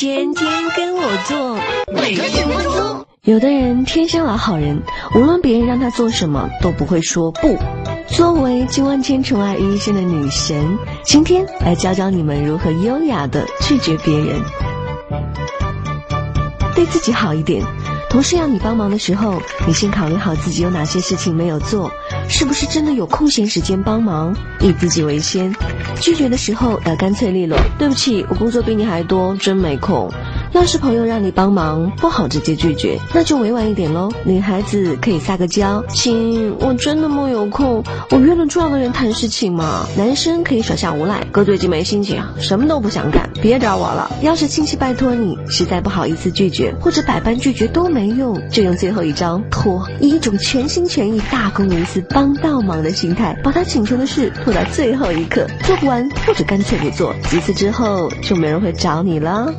天天跟我做，每个九分钟。有的人天生老好人，无论别人让他做什么都不会说不。作为集万千宠爱于一身的女神，今天来教教你们如何优雅的拒绝别人。对自己好一点，同事要你帮忙的时候，你先考虑好自己有哪些事情没有做，是不是真的有空闲时间帮忙，以自己为先。拒绝的时候要干脆利落，对不起，我工作比你还多，真没空。要是朋友让你帮忙，不好直接拒绝，那就委婉一点喽。女孩子可以撒个娇，亲，我真的没有空，我约了重要的人谈事情嘛。男生可以耍下无赖，哥最近没心情啊，什么都不想干，别找我了。要是亲戚拜托你，实在不好意思拒绝，或者百般拒绝都没用，就用最后一招拖，以一种全心全意、大公无私、帮倒忙的心态，把他请求的事拖到最后一刻，做不完或者干脆不做，几次之后就没人会找你了。